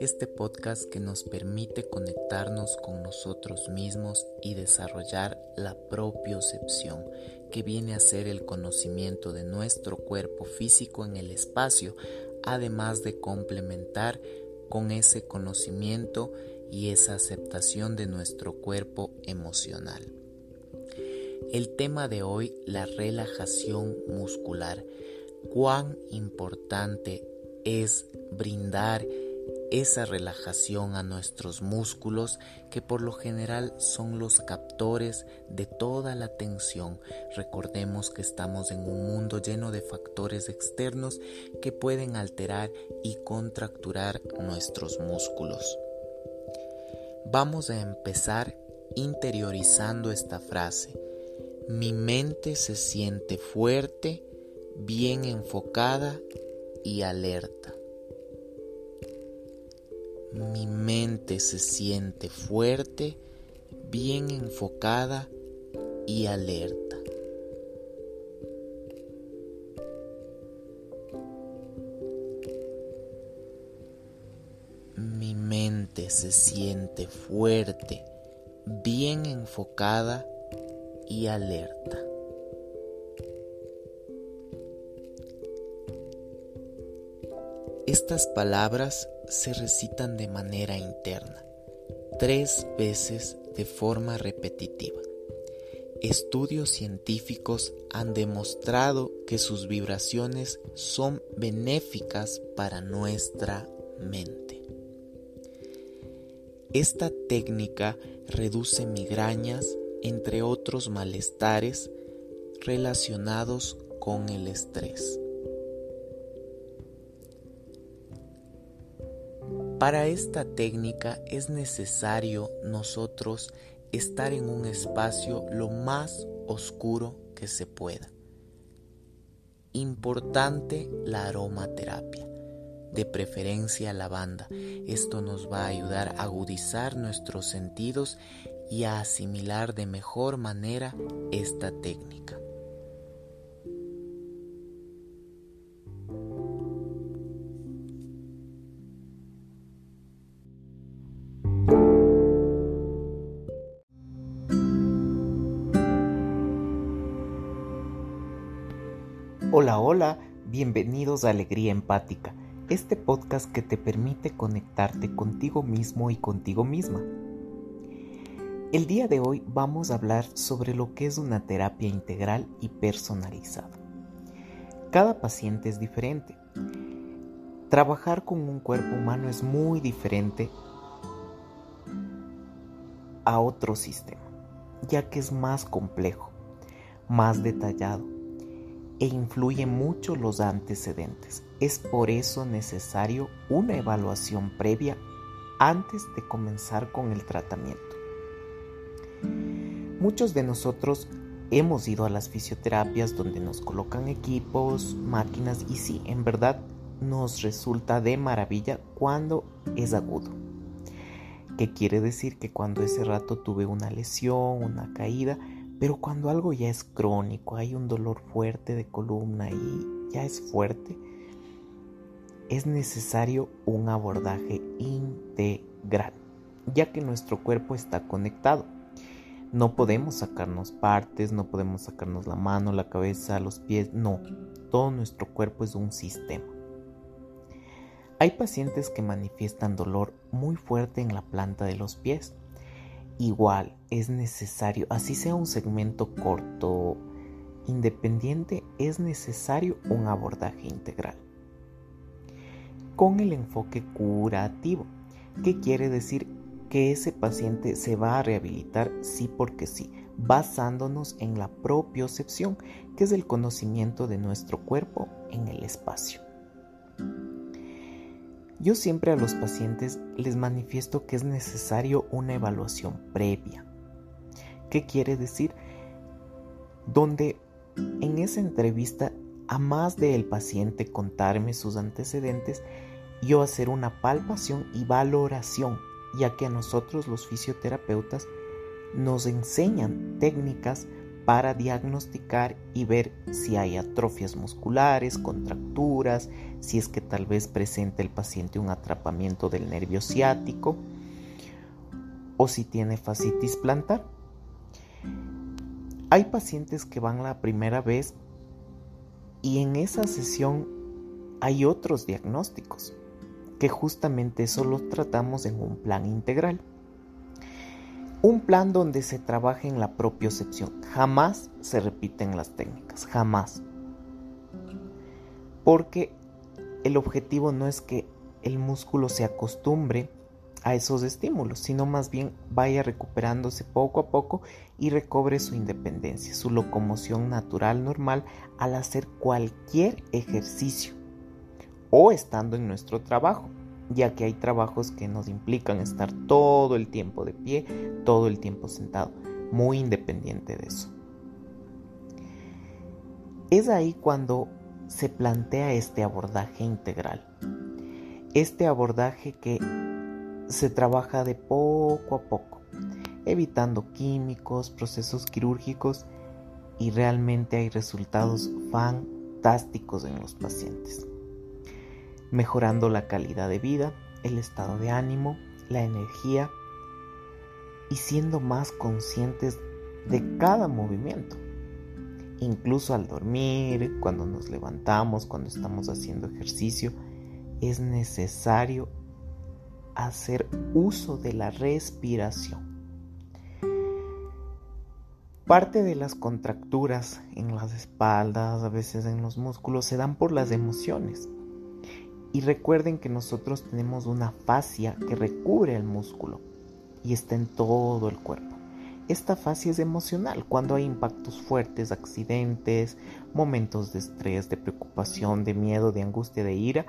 este podcast que nos permite conectarnos con nosotros mismos y desarrollar la propiocepción, que viene a ser el conocimiento de nuestro cuerpo físico en el espacio, además de complementar con ese conocimiento y esa aceptación de nuestro cuerpo emocional. El tema de hoy, la relajación muscular cuán importante es brindar esa relajación a nuestros músculos que por lo general son los captores de toda la tensión. Recordemos que estamos en un mundo lleno de factores externos que pueden alterar y contracturar nuestros músculos. Vamos a empezar interiorizando esta frase. Mi mente se siente fuerte bien enfocada y alerta. Mi mente se siente fuerte, bien enfocada y alerta. Mi mente se siente fuerte, bien enfocada y alerta. Estas palabras se recitan de manera interna, tres veces de forma repetitiva. Estudios científicos han demostrado que sus vibraciones son benéficas para nuestra mente. Esta técnica reduce migrañas, entre otros malestares relacionados con el estrés. Para esta técnica es necesario nosotros estar en un espacio lo más oscuro que se pueda. Importante la aromaterapia, de preferencia lavanda. Esto nos va a ayudar a agudizar nuestros sentidos y a asimilar de mejor manera esta técnica. Bienvenidos a Alegría Empática, este podcast que te permite conectarte contigo mismo y contigo misma. El día de hoy vamos a hablar sobre lo que es una terapia integral y personalizada. Cada paciente es diferente. Trabajar con un cuerpo humano es muy diferente a otro sistema, ya que es más complejo, más detallado e influye mucho los antecedentes. Es por eso necesario una evaluación previa antes de comenzar con el tratamiento. Muchos de nosotros hemos ido a las fisioterapias donde nos colocan equipos, máquinas y sí, en verdad nos resulta de maravilla cuando es agudo. ¿Qué quiere decir? Que cuando ese rato tuve una lesión, una caída, pero cuando algo ya es crónico, hay un dolor fuerte de columna y ya es fuerte, es necesario un abordaje integral, ya que nuestro cuerpo está conectado. No podemos sacarnos partes, no podemos sacarnos la mano, la cabeza, los pies, no. Todo nuestro cuerpo es un sistema. Hay pacientes que manifiestan dolor muy fuerte en la planta de los pies. Igual es necesario, así sea un segmento corto, independiente, es necesario un abordaje integral. Con el enfoque curativo, ¿qué quiere decir que ese paciente se va a rehabilitar sí porque sí, basándonos en la propiocepción, que es el conocimiento de nuestro cuerpo en el espacio. Yo siempre a los pacientes les manifiesto que es necesario una evaluación previa. ¿Qué quiere decir? Donde en esa entrevista, a más del paciente contarme sus antecedentes, yo hacer una palpación y valoración, ya que a nosotros los fisioterapeutas nos enseñan técnicas para diagnosticar y ver si hay atrofias musculares, contracturas, si es que tal vez presente el paciente un atrapamiento del nervio ciático o si tiene fascitis plantar. Hay pacientes que van la primera vez y en esa sesión hay otros diagnósticos que justamente solo tratamos en un plan integral. Un plan donde se trabaje en la propiocepción. Jamás se repiten las técnicas, jamás. Porque el objetivo no es que el músculo se acostumbre a esos estímulos, sino más bien vaya recuperándose poco a poco y recobre su independencia, su locomoción natural normal al hacer cualquier ejercicio o estando en nuestro trabajo ya que hay trabajos que nos implican estar todo el tiempo de pie, todo el tiempo sentado, muy independiente de eso. Es ahí cuando se plantea este abordaje integral, este abordaje que se trabaja de poco a poco, evitando químicos, procesos quirúrgicos y realmente hay resultados fantásticos en los pacientes mejorando la calidad de vida, el estado de ánimo, la energía y siendo más conscientes de cada movimiento. Incluso al dormir, cuando nos levantamos, cuando estamos haciendo ejercicio, es necesario hacer uso de la respiración. Parte de las contracturas en las espaldas, a veces en los músculos, se dan por las emociones. Y recuerden que nosotros tenemos una fascia que recubre el músculo y está en todo el cuerpo. Esta fascia es emocional cuando hay impactos fuertes, accidentes, momentos de estrés, de preocupación, de miedo, de angustia, de ira.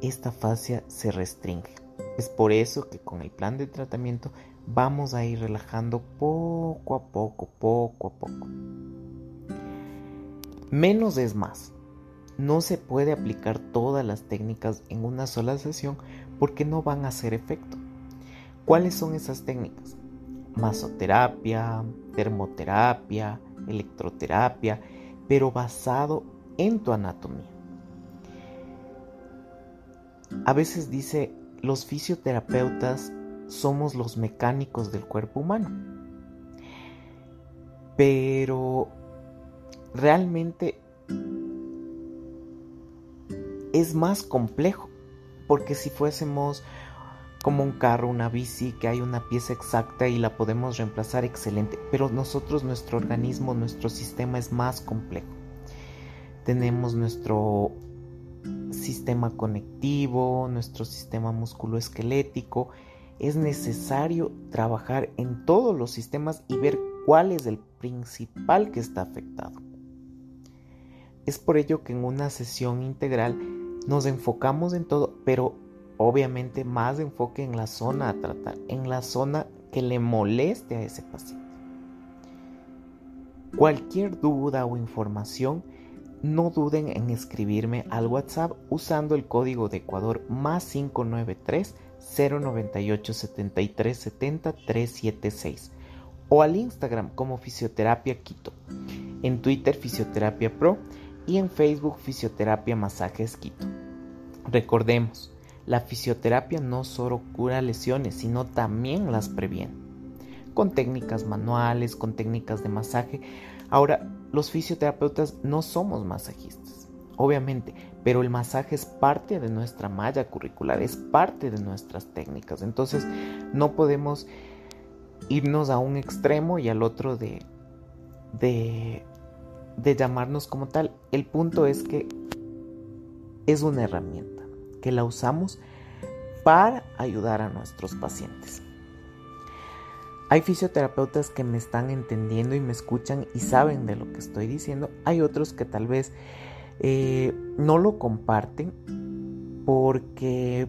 Esta fascia se restringe. Es por eso que con el plan de tratamiento vamos a ir relajando poco a poco, poco a poco. Menos es más. No se puede aplicar todas las técnicas en una sola sesión porque no van a hacer efecto. ¿Cuáles son esas técnicas? Masoterapia, termoterapia, electroterapia, pero basado en tu anatomía. A veces dice, los fisioterapeutas somos los mecánicos del cuerpo humano. Pero realmente es más complejo, porque si fuésemos como un carro, una bici, que hay una pieza exacta y la podemos reemplazar, excelente, pero nosotros, nuestro organismo, nuestro sistema es más complejo. Tenemos nuestro sistema conectivo, nuestro sistema musculoesquelético. Es necesario trabajar en todos los sistemas y ver cuál es el principal que está afectado. Es por ello que en una sesión integral nos enfocamos en todo, pero obviamente más enfoque en la zona a tratar, en la zona que le moleste a ese paciente. Cualquier duda o información, no duden en escribirme al WhatsApp usando el código de Ecuador más 593 098 73 70 376 o al Instagram como Fisioterapia Quito, en Twitter Fisioterapia Pro y en Facebook Fisioterapia Masajes Quito. Recordemos, la fisioterapia no solo cura lesiones, sino también las previene. Con técnicas manuales, con técnicas de masaje. Ahora, los fisioterapeutas no somos masajistas. obviamente, pero el masaje es parte de nuestra malla curricular, es parte de nuestras técnicas. Entonces, no podemos irnos a un extremo y al otro de, de, de llamarnos como tal. El punto es que es una herramienta que la usamos para ayudar a nuestros pacientes. Hay fisioterapeutas que me están entendiendo y me escuchan y saben de lo que estoy diciendo. Hay otros que tal vez eh, no lo comparten porque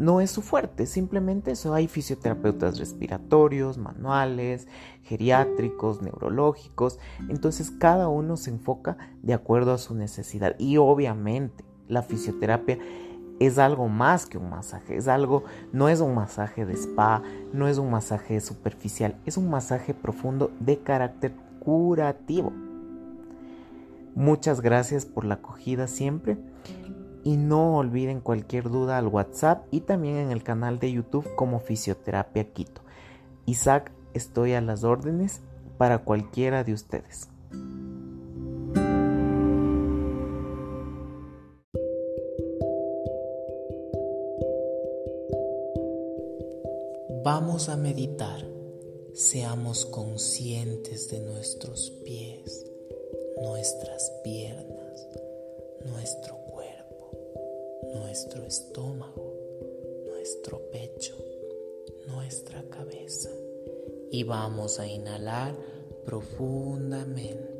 no es su fuerte, simplemente eso. Hay fisioterapeutas respiratorios, manuales, geriátricos, neurológicos. Entonces cada uno se enfoca de acuerdo a su necesidad. Y obviamente la fisioterapia es algo más que un masaje, es algo, no es un masaje de spa, no es un masaje superficial, es un masaje profundo de carácter curativo. Muchas gracias por la acogida siempre y no olviden cualquier duda al WhatsApp y también en el canal de YouTube como Fisioterapia Quito. Isaac, estoy a las órdenes para cualquiera de ustedes. Vamos a meditar. Seamos conscientes de nuestros pies, nuestras piernas, nuestro nuestro estómago, nuestro pecho, nuestra cabeza. Y vamos a inhalar profundamente.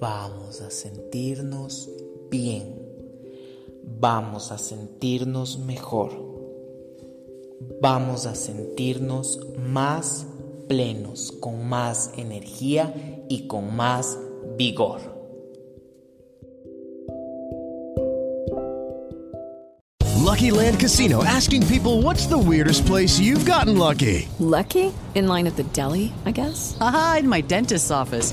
Vamos a sentirnos bien, vamos a sentirnos mejor, vamos a sentirnos más plenos, con más energía y con más vigor. Lucky Land Casino asking people what's the weirdest place you've gotten lucky? Lucky? In line at the deli, I guess? Aha, in my dentist's office.